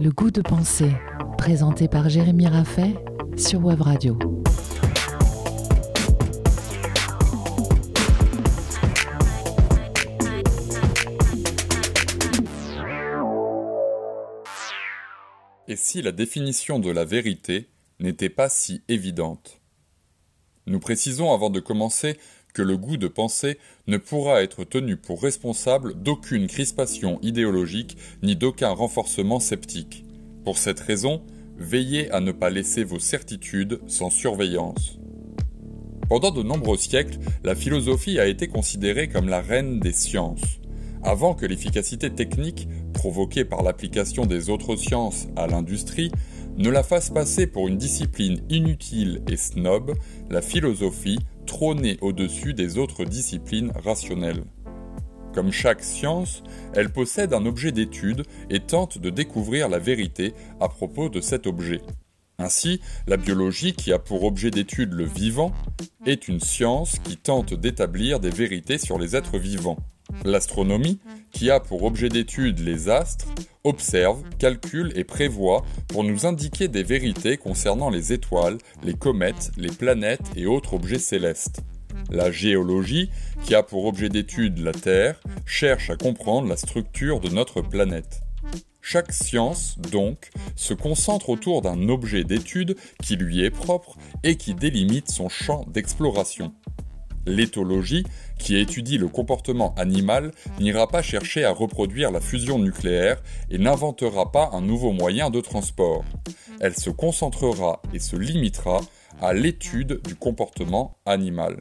Le goût de penser, présenté par Jérémy Raffet sur Web Radio. Et si la définition de la vérité n'était pas si évidente? Nous précisons avant de commencer que le goût de penser ne pourra être tenu pour responsable d'aucune crispation idéologique ni d'aucun renforcement sceptique. Pour cette raison, veillez à ne pas laisser vos certitudes sans surveillance. Pendant de nombreux siècles, la philosophie a été considérée comme la reine des sciences. Avant que l'efficacité technique, provoquée par l'application des autres sciences à l'industrie, ne la fasse passer pour une discipline inutile et snob, la philosophie trônait au-dessus des autres disciplines rationnelles. Comme chaque science, elle possède un objet d'étude et tente de découvrir la vérité à propos de cet objet. Ainsi, la biologie, qui a pour objet d'étude le vivant, est une science qui tente d'établir des vérités sur les êtres vivants. L'astronomie, qui a pour objet d'étude les astres, observe, calcule et prévoit pour nous indiquer des vérités concernant les étoiles, les comètes, les planètes et autres objets célestes. La géologie, qui a pour objet d'étude la Terre, cherche à comprendre la structure de notre planète. Chaque science, donc, se concentre autour d'un objet d'étude qui lui est propre et qui délimite son champ d'exploration. L'éthologie, qui étudie le comportement animal, n'ira pas chercher à reproduire la fusion nucléaire et n'inventera pas un nouveau moyen de transport. Elle se concentrera et se limitera à l'étude du comportement animal.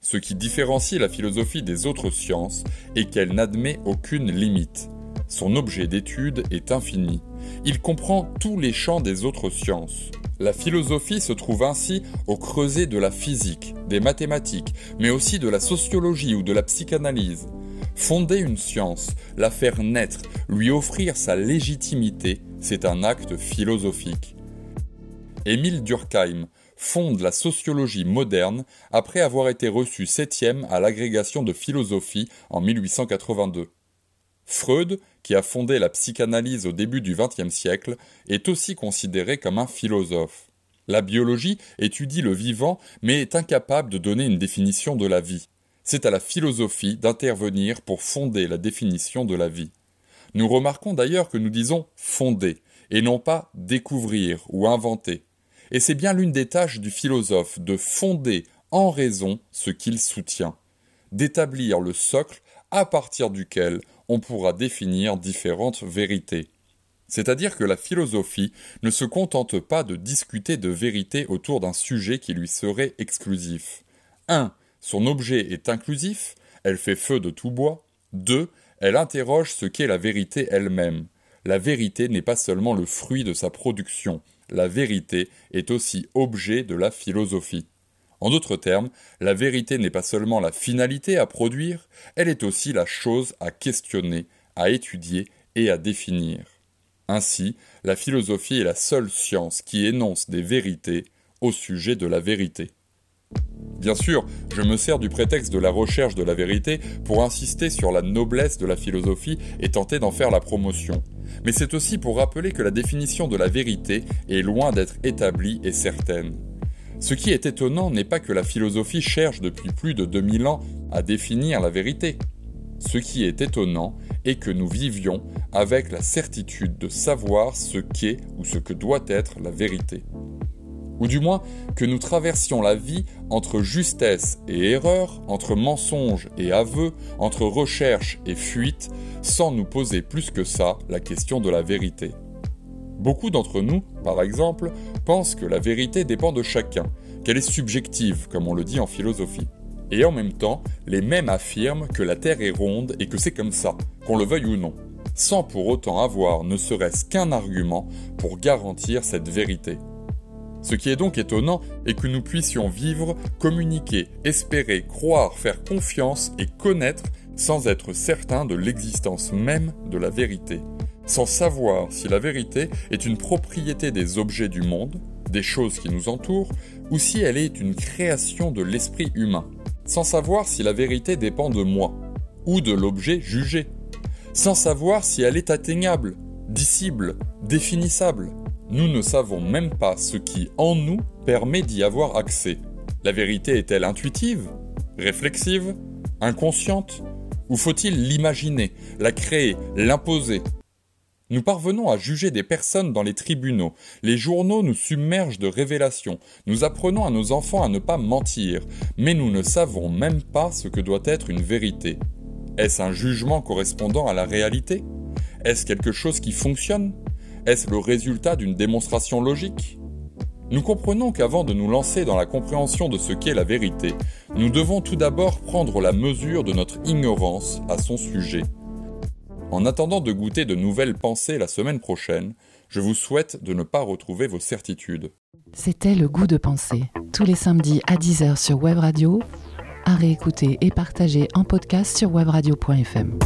Ce qui différencie la philosophie des autres sciences est qu'elle n'admet aucune limite. Son objet d'étude est infini. Il comprend tous les champs des autres sciences. La philosophie se trouve ainsi au creuset de la physique, des mathématiques, mais aussi de la sociologie ou de la psychanalyse. Fonder une science, la faire naître, lui offrir sa légitimité, c'est un acte philosophique. Émile Durkheim fonde la sociologie moderne après avoir été reçu septième à l'agrégation de philosophie en 1882. Freud, qui a fondé la psychanalyse au début du XXe siècle, est aussi considéré comme un philosophe. La biologie étudie le vivant mais est incapable de donner une définition de la vie. C'est à la philosophie d'intervenir pour fonder la définition de la vie. Nous remarquons d'ailleurs que nous disons fonder et non pas découvrir ou inventer. Et c'est bien l'une des tâches du philosophe de fonder en raison ce qu'il soutient, d'établir le socle à partir duquel on pourra définir différentes vérités. C'est-à-dire que la philosophie ne se contente pas de discuter de vérité autour d'un sujet qui lui serait exclusif. 1. Son objet est inclusif, elle fait feu de tout bois. 2. Elle interroge ce qu'est la vérité elle-même. La vérité n'est pas seulement le fruit de sa production, la vérité est aussi objet de la philosophie. En d'autres termes, la vérité n'est pas seulement la finalité à produire, elle est aussi la chose à questionner, à étudier et à définir. Ainsi, la philosophie est la seule science qui énonce des vérités au sujet de la vérité. Bien sûr, je me sers du prétexte de la recherche de la vérité pour insister sur la noblesse de la philosophie et tenter d'en faire la promotion. Mais c'est aussi pour rappeler que la définition de la vérité est loin d'être établie et certaine. Ce qui est étonnant n'est pas que la philosophie cherche depuis plus de 2000 ans à définir la vérité. Ce qui est étonnant est que nous vivions avec la certitude de savoir ce qu'est ou ce que doit être la vérité. Ou du moins que nous traversions la vie entre justesse et erreur, entre mensonge et aveu, entre recherche et fuite, sans nous poser plus que ça la question de la vérité. Beaucoup d'entre nous, par exemple, pensent que la vérité dépend de chacun, qu'elle est subjective, comme on le dit en philosophie. Et en même temps, les mêmes affirment que la Terre est ronde et que c'est comme ça, qu'on le veuille ou non, sans pour autant avoir ne serait-ce qu'un argument pour garantir cette vérité. Ce qui est donc étonnant est que nous puissions vivre, communiquer, espérer, croire, faire confiance et connaître sans être certains de l'existence même de la vérité sans savoir si la vérité est une propriété des objets du monde, des choses qui nous entourent, ou si elle est une création de l'esprit humain, sans savoir si la vérité dépend de moi, ou de l'objet jugé, sans savoir si elle est atteignable, dissible, définissable. Nous ne savons même pas ce qui, en nous, permet d'y avoir accès. La vérité est-elle intuitive, réflexive, inconsciente Ou faut-il l'imaginer, la créer, l'imposer Nous parvenons à juger des personnes dans les tribunaux. Les journaux nous submergent de révélations. Nous apprenons à nos enfants à ne pas mentir. Mais nous ne savons même pas ce que doit être une vérité. Est-ce un jugement correspondant à la réalité? Est-ce quelque chose qui fonctionne? Est-ce le résultat d'une démonstration logique? Nous comprenons qu'avant de nous lancer dans la compréhension de ce qu'est la vérité, nous devons tout d'abord prendre la mesure de notre ignorance à son sujet. En attendant de goûter de nouvelles pensées la semaine prochaine, je vous souhaite de ne pas retrouver vos certitudes. C'était le goût de penser, tous les samedis à 10h sur Web Radio à réécouter et partager en podcast sur webradio.fm.